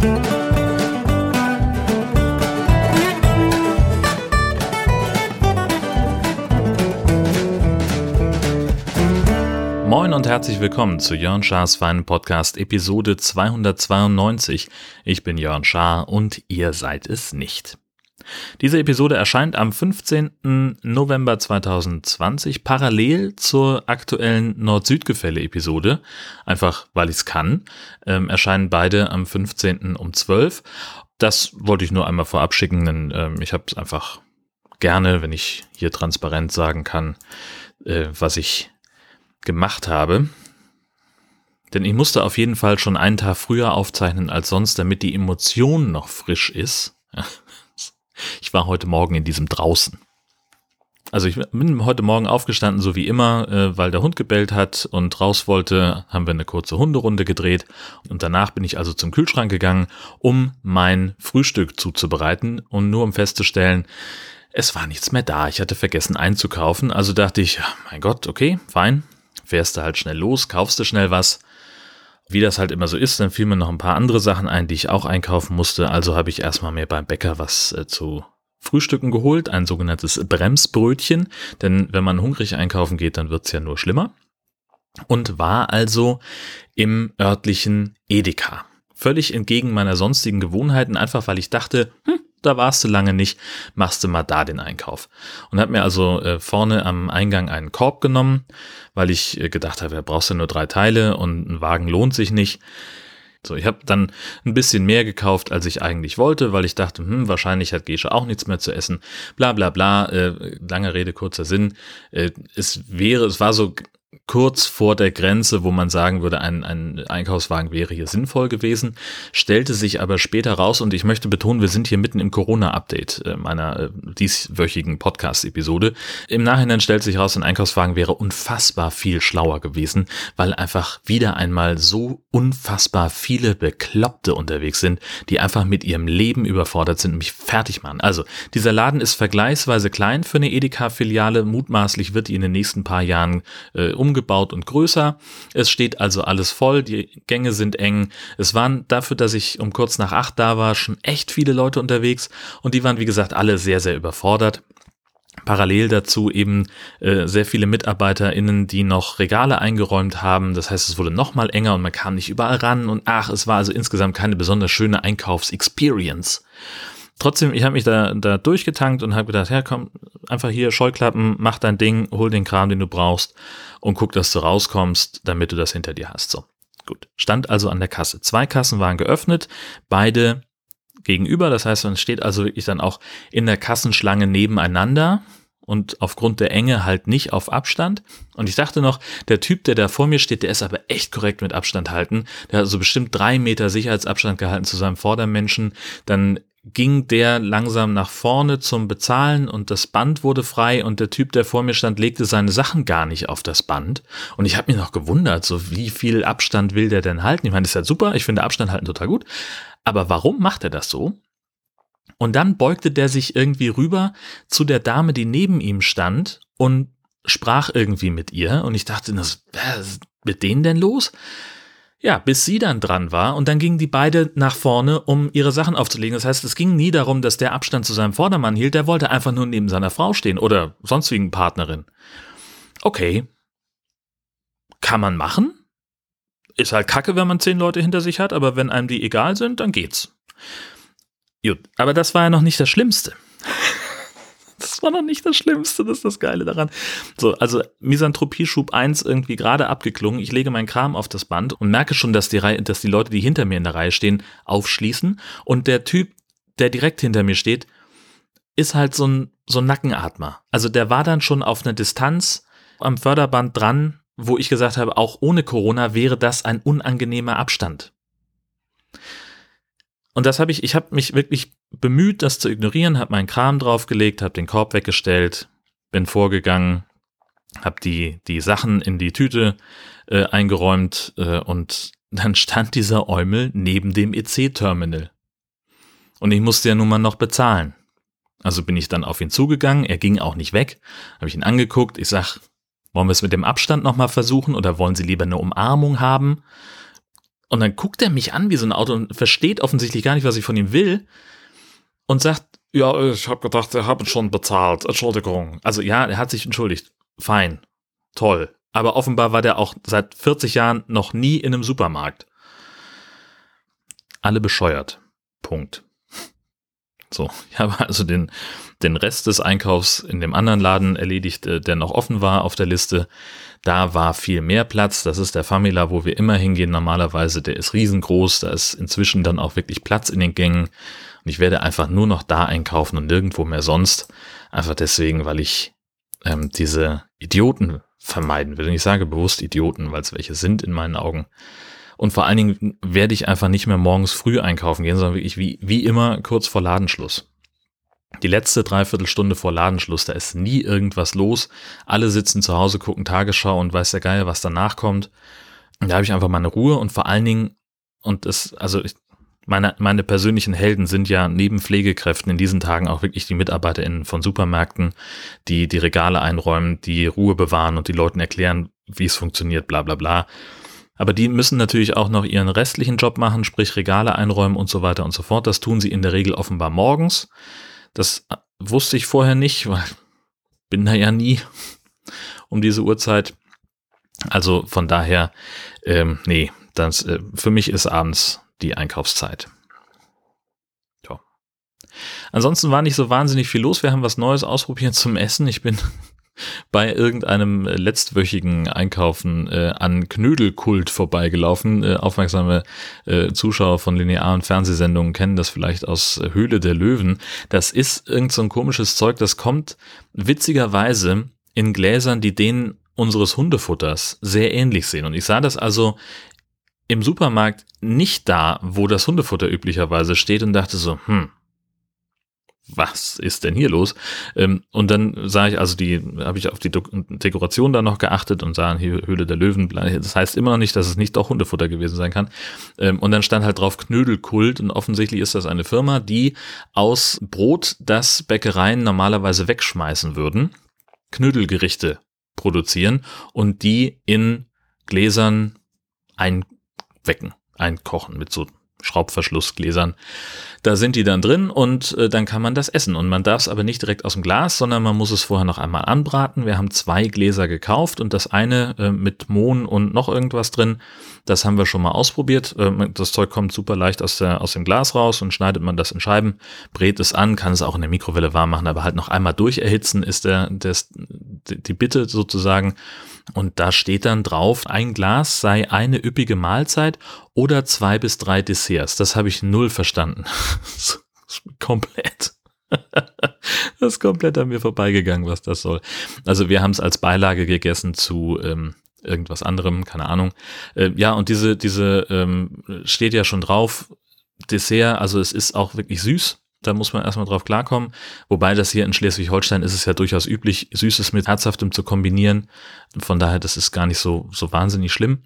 Moin und herzlich willkommen zu Jörn Schars Feinen Podcast Episode 292. Ich bin Jörn Schaar und ihr seid es nicht. Diese Episode erscheint am 15. November 2020 parallel zur aktuellen Nord-Süd-Gefälle-Episode. Einfach weil ich es kann. Ähm, erscheinen beide am 15. um 12. Das wollte ich nur einmal vorab schicken, denn ähm, ich habe es einfach gerne, wenn ich hier transparent sagen kann, äh, was ich gemacht habe. Denn ich musste auf jeden Fall schon einen Tag früher aufzeichnen als sonst, damit die Emotion noch frisch ist. Ich war heute Morgen in diesem draußen. Also ich bin heute Morgen aufgestanden, so wie immer, äh, weil der Hund gebellt hat und raus wollte, haben wir eine kurze Hunderunde gedreht und danach bin ich also zum Kühlschrank gegangen, um mein Frühstück zuzubereiten und nur um festzustellen, es war nichts mehr da. Ich hatte vergessen einzukaufen, also dachte ich, mein Gott, okay, fein, fährst du halt schnell los, kaufst du schnell was. Wie das halt immer so ist, dann fielen mir noch ein paar andere Sachen ein, die ich auch einkaufen musste. Also habe ich erstmal mir beim Bäcker was äh, zu Frühstücken geholt, ein sogenanntes Bremsbrötchen. Denn wenn man hungrig einkaufen geht, dann wird's ja nur schlimmer. Und war also im örtlichen Edeka. Völlig entgegen meiner sonstigen Gewohnheiten, einfach weil ich dachte, hm, da warst du lange nicht, machst du mal da den Einkauf. Und habe mir also äh, vorne am Eingang einen Korb genommen, weil ich äh, gedacht habe, ja, brauchst du nur drei Teile und ein Wagen lohnt sich nicht. So, ich habe dann ein bisschen mehr gekauft, als ich eigentlich wollte, weil ich dachte, hm, wahrscheinlich hat Gesche auch nichts mehr zu essen. Bla bla bla. Äh, lange Rede, kurzer Sinn. Äh, es wäre, es war so kurz vor der Grenze, wo man sagen würde, ein, ein Einkaufswagen wäre hier sinnvoll gewesen, stellte sich aber später raus und ich möchte betonen, wir sind hier mitten im Corona-Update äh, meiner äh, dieswöchigen Podcast-Episode. Im Nachhinein stellt sich raus, ein Einkaufswagen wäre unfassbar viel schlauer gewesen, weil einfach wieder einmal so unfassbar viele Bekloppte unterwegs sind, die einfach mit ihrem Leben überfordert sind und mich fertig machen. Also, dieser Laden ist vergleichsweise klein für eine Edeka-Filiale, mutmaßlich wird die in den nächsten paar Jahren äh, umgebaut und größer. Es steht also alles voll, die Gänge sind eng. Es waren dafür, dass ich um kurz nach acht da war, schon echt viele Leute unterwegs und die waren, wie gesagt, alle sehr, sehr überfordert. Parallel dazu eben äh, sehr viele MitarbeiterInnen, die noch Regale eingeräumt haben. Das heißt, es wurde noch mal enger und man kam nicht überall ran. Und ach, es war also insgesamt keine besonders schöne Einkaufsexperience trotzdem, ich habe mich da, da durchgetankt und habe gedacht, ja komm, einfach hier Scheuklappen, mach dein Ding, hol den Kram, den du brauchst und guck, dass du rauskommst, damit du das hinter dir hast. So, gut. Stand also an der Kasse. Zwei Kassen waren geöffnet, beide gegenüber. Das heißt, man steht also wirklich dann auch in der Kassenschlange nebeneinander und aufgrund der Enge halt nicht auf Abstand. Und ich dachte noch, der Typ, der da vor mir steht, der ist aber echt korrekt mit Abstand halten. Der hat also bestimmt drei Meter Sicherheitsabstand gehalten zu seinem Vordermenschen. Dann ging der langsam nach vorne zum Bezahlen und das Band wurde frei und der Typ, der vor mir stand, legte seine Sachen gar nicht auf das Band. Und ich habe mich noch gewundert, so wie viel Abstand will der denn halten? Ich meine, das ist ja super, ich finde Abstand halten total gut. Aber warum macht er das so? Und dann beugte der sich irgendwie rüber zu der Dame, die neben ihm stand und sprach irgendwie mit ihr. Und ich dachte, was ist mit denen denn los? Ja, bis sie dann dran war und dann gingen die beide nach vorne, um ihre Sachen aufzulegen. Das heißt, es ging nie darum, dass der Abstand zu seinem Vordermann hielt, der wollte einfach nur neben seiner Frau stehen oder sonstigen Partnerin. Okay. Kann man machen? Ist halt kacke, wenn man zehn Leute hinter sich hat, aber wenn einem die egal sind, dann geht's. Gut, aber das war ja noch nicht das Schlimmste. War noch nicht das Schlimmste, das ist das Geile daran. So, also Misanthropie-Schub 1 irgendwie gerade abgeklungen. Ich lege meinen Kram auf das Band und merke schon, dass die, Reihe, dass die Leute, die hinter mir in der Reihe stehen, aufschließen. Und der Typ, der direkt hinter mir steht, ist halt so ein, so ein Nackenatmer. Also der war dann schon auf einer Distanz am Förderband dran, wo ich gesagt habe, auch ohne Corona wäre das ein unangenehmer Abstand. Und das habe ich, ich habe mich wirklich bemüht, das zu ignorieren, habe meinen Kram draufgelegt, habe den Korb weggestellt, bin vorgegangen, habe die, die Sachen in die Tüte äh, eingeräumt äh, und dann stand dieser Eumel neben dem EC-Terminal. Und ich musste ja nun mal noch bezahlen. Also bin ich dann auf ihn zugegangen, er ging auch nicht weg, habe ich ihn angeguckt, ich sag, wollen wir es mit dem Abstand nochmal versuchen oder wollen Sie lieber eine Umarmung haben? Und dann guckt er mich an wie so ein Auto und versteht offensichtlich gar nicht, was ich von ihm will und sagt, ja, ich habe gedacht, er hat schon bezahlt, Entschuldigung. Also ja, er hat sich entschuldigt. Fein, toll. Aber offenbar war der auch seit 40 Jahren noch nie in einem Supermarkt. Alle bescheuert. Punkt. So, ich habe also den, den Rest des Einkaufs in dem anderen Laden erledigt, äh, der noch offen war auf der Liste. Da war viel mehr Platz. Das ist der Famila, wo wir immer hingehen normalerweise. Der ist riesengroß. Da ist inzwischen dann auch wirklich Platz in den Gängen. Und ich werde einfach nur noch da einkaufen und nirgendwo mehr sonst. Einfach deswegen, weil ich ähm, diese Idioten vermeiden will. Und ich sage bewusst Idioten, weil es welche sind in meinen Augen. Und vor allen Dingen werde ich einfach nicht mehr morgens früh einkaufen gehen, sondern wirklich wie, wie immer kurz vor Ladenschluss. Die letzte Dreiviertelstunde vor Ladenschluss, da ist nie irgendwas los. Alle sitzen zu Hause, gucken Tagesschau und weiß der Geier, was danach kommt. Und da habe ich einfach meine Ruhe und vor allen Dingen, und das, also ich, meine, meine persönlichen Helden sind ja neben Pflegekräften in diesen Tagen auch wirklich die MitarbeiterInnen von Supermärkten, die die Regale einräumen, die Ruhe bewahren und die Leuten erklären, wie es funktioniert, bla bla bla. Aber die müssen natürlich auch noch ihren restlichen Job machen, sprich Regale einräumen und so weiter und so fort. Das tun sie in der Regel offenbar morgens. Das wusste ich vorher nicht, weil bin da ja nie um diese Uhrzeit. Also von daher, ähm, nee, das, äh, für mich ist abends die Einkaufszeit. Ansonsten war nicht so wahnsinnig viel los. Wir haben was Neues ausprobiert zum Essen. Ich bin bei irgendeinem letztwöchigen Einkaufen äh, an Knödelkult vorbeigelaufen. Äh, aufmerksame äh, Zuschauer von linearen Fernsehsendungen kennen das vielleicht aus Höhle der Löwen. Das ist irgend so ein komisches Zeug, das kommt witzigerweise in Gläsern, die denen unseres Hundefutters sehr ähnlich sehen. Und ich sah das also im Supermarkt nicht da, wo das Hundefutter üblicherweise steht und dachte so, hm, was ist denn hier los? Ähm, und dann sah ich, also die, habe ich auf die Dekoration da noch geachtet und sah hier Höhle der Löwen. Das heißt immer noch nicht, dass es nicht doch Hundefutter gewesen sein kann. Ähm, und dann stand halt drauf Knödelkult und offensichtlich ist das eine Firma, die aus Brot, das Bäckereien normalerweise wegschmeißen würden, Knödelgerichte produzieren und die in Gläsern einwecken, einkochen mit so Schraubverschlussgläsern. Da sind die dann drin und äh, dann kann man das essen. Und man darf es aber nicht direkt aus dem Glas, sondern man muss es vorher noch einmal anbraten. Wir haben zwei Gläser gekauft und das eine äh, mit Mohn und noch irgendwas drin. Das haben wir schon mal ausprobiert. Äh, das Zeug kommt super leicht aus, der, aus dem Glas raus und schneidet man das in Scheiben, brät es an, kann es auch in der Mikrowelle warm machen, aber halt noch einmal durcherhitzen ist der, der, die Bitte sozusagen. Und da steht dann drauf, ein Glas sei eine üppige Mahlzeit oder zwei bis drei Desserts. Das habe ich null verstanden. komplett. das ist komplett an mir vorbeigegangen, was das soll. Also wir haben es als Beilage gegessen zu ähm, irgendwas anderem, keine Ahnung. Äh, ja, und diese, diese ähm, steht ja schon drauf, Dessert, also es ist auch wirklich süß. Da muss man erstmal drauf klarkommen. Wobei das hier in Schleswig-Holstein ist es ja durchaus üblich, Süßes mit Herzhaftem zu kombinieren. Von daher, das ist gar nicht so, so wahnsinnig schlimm.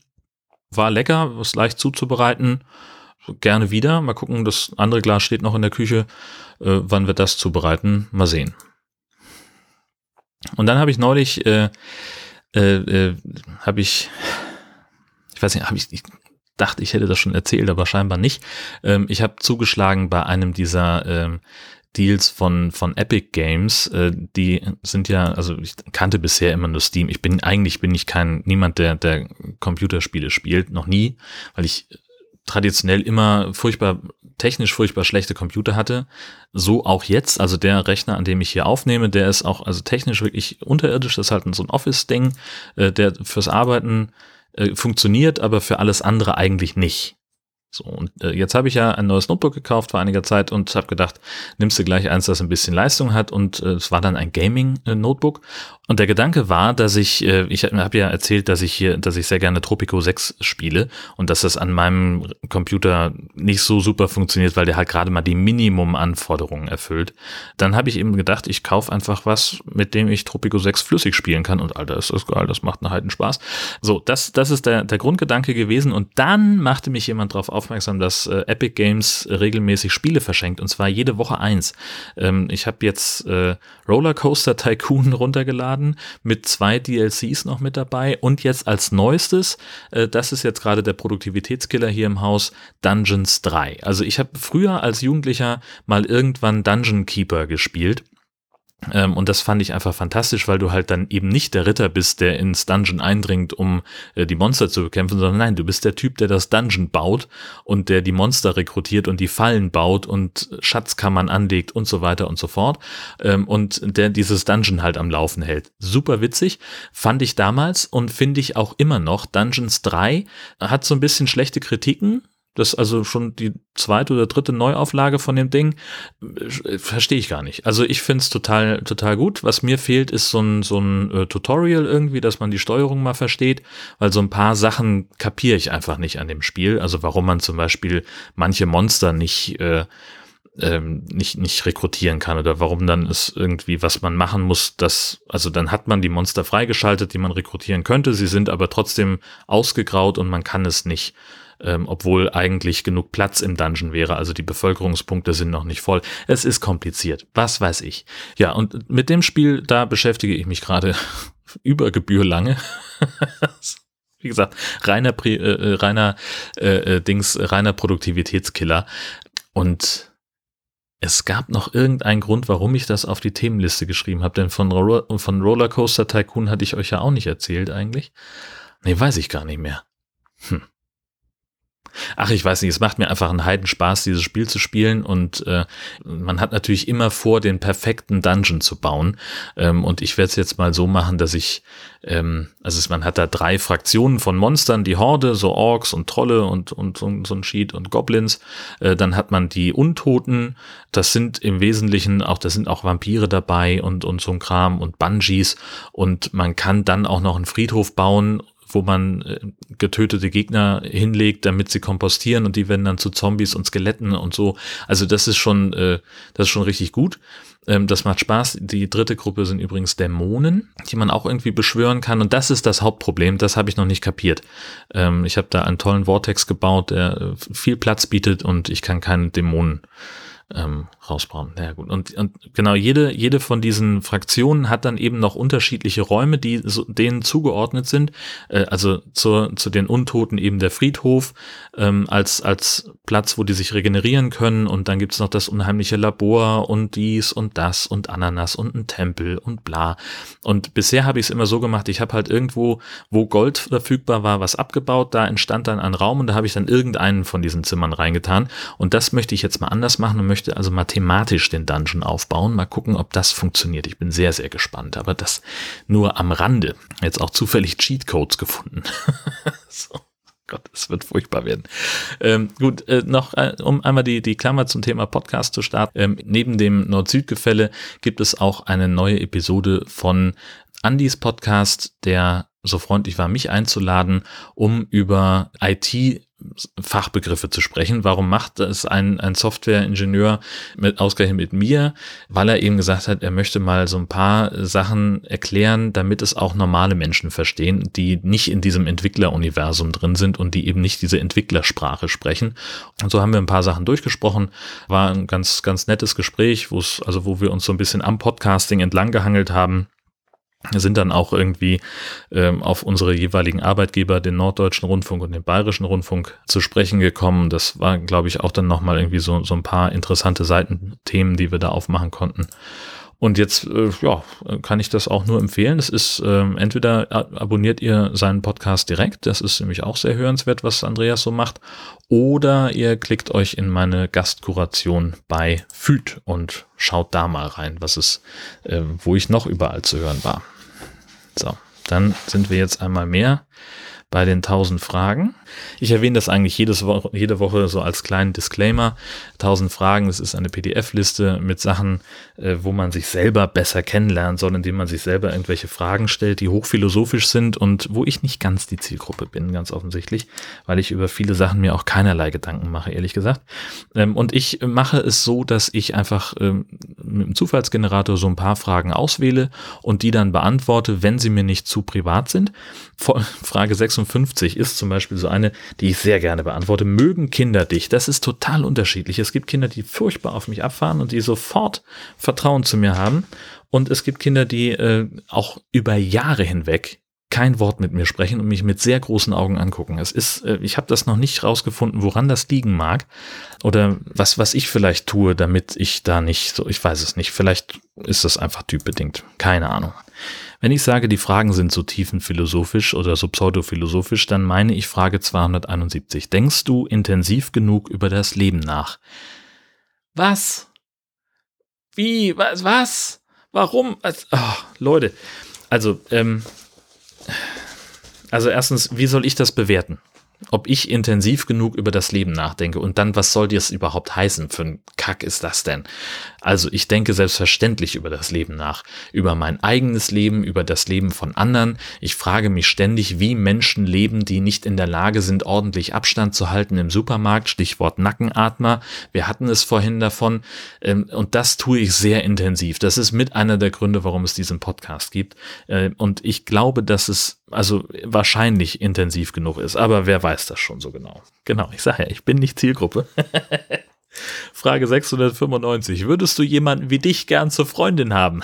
War lecker, was leicht zuzubereiten. Gerne wieder. Mal gucken, das andere Glas steht noch in der Küche. Äh, wann wir das zubereiten? Mal sehen. Und dann habe ich neulich, äh, äh, äh habe ich, ich weiß nicht, habe ich, ich dachte, ich hätte das schon erzählt, aber scheinbar nicht. Ähm, ich habe zugeschlagen bei einem dieser ähm, Deals von, von Epic Games, äh, die sind ja, also ich kannte bisher immer nur Steam. Ich bin, eigentlich bin ich kein, niemand, der, der Computerspiele spielt, noch nie, weil ich traditionell immer furchtbar, technisch furchtbar schlechte Computer hatte. So auch jetzt, also der Rechner, an dem ich hier aufnehme, der ist auch, also technisch wirklich unterirdisch, das ist halt so ein Office-Ding, äh, der fürs Arbeiten äh, funktioniert, aber für alles andere eigentlich nicht. So, und äh, jetzt habe ich ja ein neues Notebook gekauft vor einiger Zeit und habe gedacht, nimmst du gleich eins, das ein bisschen Leistung hat und äh, es war dann ein Gaming-Notebook. Und der Gedanke war, dass ich, äh, ich habe ja erzählt, dass ich hier, dass ich sehr gerne Tropico 6 spiele und dass das an meinem Computer nicht so super funktioniert, weil der halt gerade mal die Minimum-Anforderungen erfüllt. Dann habe ich eben gedacht, ich kaufe einfach was, mit dem ich Tropico 6 flüssig spielen kann und Alter, ist das geil, das macht einen halten Spaß. So, das, das ist der, der Grundgedanke gewesen und dann machte mich jemand drauf auf, aufmerksam, dass äh, Epic Games regelmäßig Spiele verschenkt und zwar jede Woche eins. Ähm, ich habe jetzt äh, Rollercoaster Tycoon runtergeladen mit zwei DLCs noch mit dabei und jetzt als neuestes, äh, das ist jetzt gerade der Produktivitätskiller hier im Haus, Dungeons 3. Also ich habe früher als Jugendlicher mal irgendwann Dungeon Keeper gespielt und das fand ich einfach fantastisch, weil du halt dann eben nicht der Ritter bist, der ins Dungeon eindringt, um äh, die Monster zu bekämpfen, sondern nein, du bist der Typ, der das Dungeon baut und der die Monster rekrutiert und die Fallen baut und Schatzkammern anlegt und so weiter und so fort. Ähm, und der dieses Dungeon halt am Laufen hält. Super witzig, fand ich damals und finde ich auch immer noch. Dungeons 3 hat so ein bisschen schlechte Kritiken, das ist also schon die zweite oder dritte Neuauflage von dem Ding. Äh, verstehe ich gar nicht. Also ich finde es total, total gut. Was mir fehlt, ist so ein, so ein äh, Tutorial irgendwie, dass man die Steuerung mal versteht, weil so ein paar Sachen kapiere ich einfach nicht an dem Spiel. Also warum man zum Beispiel manche Monster nicht, äh, ähm, nicht, nicht rekrutieren kann oder warum dann ist irgendwie, was man machen muss, dass, also dann hat man die Monster freigeschaltet, die man rekrutieren könnte. Sie sind aber trotzdem ausgegraut und man kann es nicht ähm, obwohl eigentlich genug Platz im Dungeon wäre. Also die Bevölkerungspunkte sind noch nicht voll. Es ist kompliziert. Was weiß ich. Ja, und mit dem Spiel, da beschäftige ich mich gerade über Gebühr lange. Wie gesagt, reiner, äh, äh, reiner äh, äh, Dings, reiner Produktivitätskiller. Und es gab noch irgendeinen Grund, warum ich das auf die Themenliste geschrieben habe, denn von, Roller, von Rollercoaster Tycoon hatte ich euch ja auch nicht erzählt eigentlich. Nee, weiß ich gar nicht mehr. Hm ach, ich weiß nicht, es macht mir einfach einen Heidenspaß, dieses Spiel zu spielen und äh, man hat natürlich immer vor, den perfekten Dungeon zu bauen. Ähm, und ich werde es jetzt mal so machen, dass ich, ähm, also man hat da drei Fraktionen von Monstern, die Horde, so Orks und Trolle und, und so, so ein Sheet und Goblins, äh, dann hat man die Untoten, das sind im Wesentlichen auch, da sind auch Vampire dabei und, und so ein Kram und Bungees. Und man kann dann auch noch einen Friedhof bauen wo man äh, getötete Gegner hinlegt, damit sie kompostieren und die werden dann zu Zombies und Skeletten und so. Also das ist schon, äh, das ist schon richtig gut. Ähm, das macht Spaß. Die dritte Gruppe sind übrigens Dämonen, die man auch irgendwie beschwören kann. Und das ist das Hauptproblem. Das habe ich noch nicht kapiert. Ähm, ich habe da einen tollen Vortex gebaut, der äh, viel Platz bietet und ich kann keinen Dämonen ähm, rausbauen. Ja gut. Und, und genau, jede, jede von diesen Fraktionen hat dann eben noch unterschiedliche Räume, die so, denen zugeordnet sind. Äh, also zur, zu den Untoten eben der Friedhof ähm, als, als Platz, wo die sich regenerieren können. Und dann gibt's noch das unheimliche Labor und dies und das und Ananas und ein Tempel und bla. Und bisher habe ich es immer so gemacht, ich habe halt irgendwo, wo Gold verfügbar war, was abgebaut. Da entstand dann ein Raum und da habe ich dann irgendeinen von diesen Zimmern reingetan. Und das möchte ich jetzt mal anders machen und möchte also mathematisch den Dungeon aufbauen. Mal gucken, ob das funktioniert. Ich bin sehr, sehr gespannt. Aber das nur am Rande. Jetzt auch zufällig Cheatcodes gefunden. so. Gott, es wird furchtbar werden. Ähm, gut, äh, noch äh, um einmal die, die Klammer zum Thema Podcast zu starten. Ähm, neben dem Nord-Süd-Gefälle gibt es auch eine neue Episode von Andys Podcast, der so freundlich war, mich einzuladen, um über IT Fachbegriffe zu sprechen. Warum macht das ein, ein Softwareingenieur mit, ausgerechnet mit mir? Weil er eben gesagt hat, er möchte mal so ein paar Sachen erklären, damit es auch normale Menschen verstehen, die nicht in diesem Entwickleruniversum drin sind und die eben nicht diese Entwicklersprache sprechen. Und so haben wir ein paar Sachen durchgesprochen. War ein ganz, ganz nettes Gespräch, wo es, also wo wir uns so ein bisschen am Podcasting entlang gehangelt haben sind dann auch irgendwie ähm, auf unsere jeweiligen Arbeitgeber, den Norddeutschen Rundfunk und den Bayerischen Rundfunk, zu sprechen gekommen. Das war, glaube ich, auch dann nochmal irgendwie so, so ein paar interessante Seitenthemen, die wir da aufmachen konnten. Und jetzt, äh, ja, kann ich das auch nur empfehlen. Es ist, ähm, entweder abonniert ihr seinen Podcast direkt, das ist nämlich auch sehr hörenswert, was Andreas so macht, oder ihr klickt euch in meine Gastkuration bei Füt und schaut da mal rein, was es, äh, wo ich noch überall zu hören war. So, dann sind wir jetzt einmal mehr bei den 1000 Fragen. Ich erwähne das eigentlich jedes Woche, jede Woche so als kleinen Disclaimer. 1000 Fragen, das ist eine PDF-Liste mit Sachen, äh, wo man sich selber besser kennenlernen soll, indem man sich selber irgendwelche Fragen stellt, die hochphilosophisch sind und wo ich nicht ganz die Zielgruppe bin, ganz offensichtlich, weil ich über viele Sachen mir auch keinerlei Gedanken mache, ehrlich gesagt. Ähm, und ich mache es so, dass ich einfach ähm, mit dem Zufallsgenerator so ein paar Fragen auswähle und die dann beantworte, wenn sie mir nicht zu privat sind. Frage 56 ist zum Beispiel so eine, die ich sehr gerne beantworte. Mögen Kinder dich? Das ist total unterschiedlich. Es gibt Kinder, die furchtbar auf mich abfahren und die sofort Vertrauen zu mir haben. Und es gibt Kinder, die äh, auch über Jahre hinweg kein Wort mit mir sprechen und mich mit sehr großen Augen angucken. Es ist, äh, ich habe das noch nicht rausgefunden, woran das liegen mag oder was, was ich vielleicht tue, damit ich da nicht so, ich weiß es nicht. Vielleicht ist das einfach typbedingt. Keine Ahnung. Wenn ich sage, die Fragen sind so tiefenphilosophisch oder so pseudophilosophisch, dann meine ich Frage 271. Denkst du intensiv genug über das Leben nach? Was? Wie? Was? Was? Warum? Oh, Leute, also, ähm, also erstens, wie soll ich das bewerten? Ob ich intensiv genug über das Leben nachdenke und dann, was soll das überhaupt heißen? Für ein Kack ist das denn? Also ich denke selbstverständlich über das Leben nach, über mein eigenes Leben, über das Leben von anderen. Ich frage mich ständig, wie Menschen leben, die nicht in der Lage sind, ordentlich Abstand zu halten im Supermarkt, Stichwort Nackenatmer. Wir hatten es vorhin davon ähm, und das tue ich sehr intensiv. Das ist mit einer der Gründe, warum es diesen Podcast gibt. Äh, und ich glaube, dass es also wahrscheinlich intensiv genug ist, aber wer weiß das schon so genau. Genau, ich sage ja, ich bin nicht Zielgruppe. Frage 695. Würdest du jemanden wie dich gern zur Freundin haben?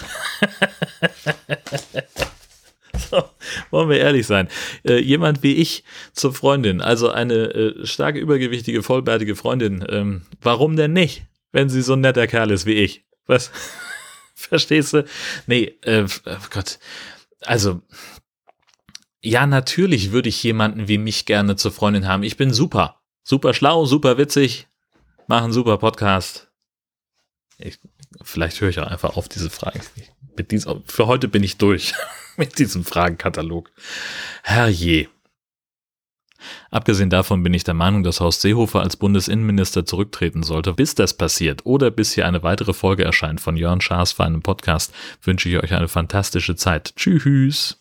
so, wollen wir ehrlich sein. Äh, jemand wie ich zur Freundin, also eine äh, stark übergewichtige, vollbärtige Freundin, ähm, warum denn nicht, wenn sie so ein netter Kerl ist wie ich? Was? Verstehst du? Nee, äh, oh Gott. Also, ja, natürlich würde ich jemanden wie mich gerne zur Freundin haben. Ich bin super. Super schlau, super witzig, mache einen super Podcast. Ich, vielleicht höre ich auch einfach auf diese Frage. Mit diesem, für heute bin ich durch mit diesem Fragenkatalog. Herrje. Abgesehen davon bin ich der Meinung, dass Horst Seehofer als Bundesinnenminister zurücktreten sollte. Bis das passiert oder bis hier eine weitere Folge erscheint von Jörn Schaas für einen Podcast, wünsche ich euch eine fantastische Zeit. Tschüss.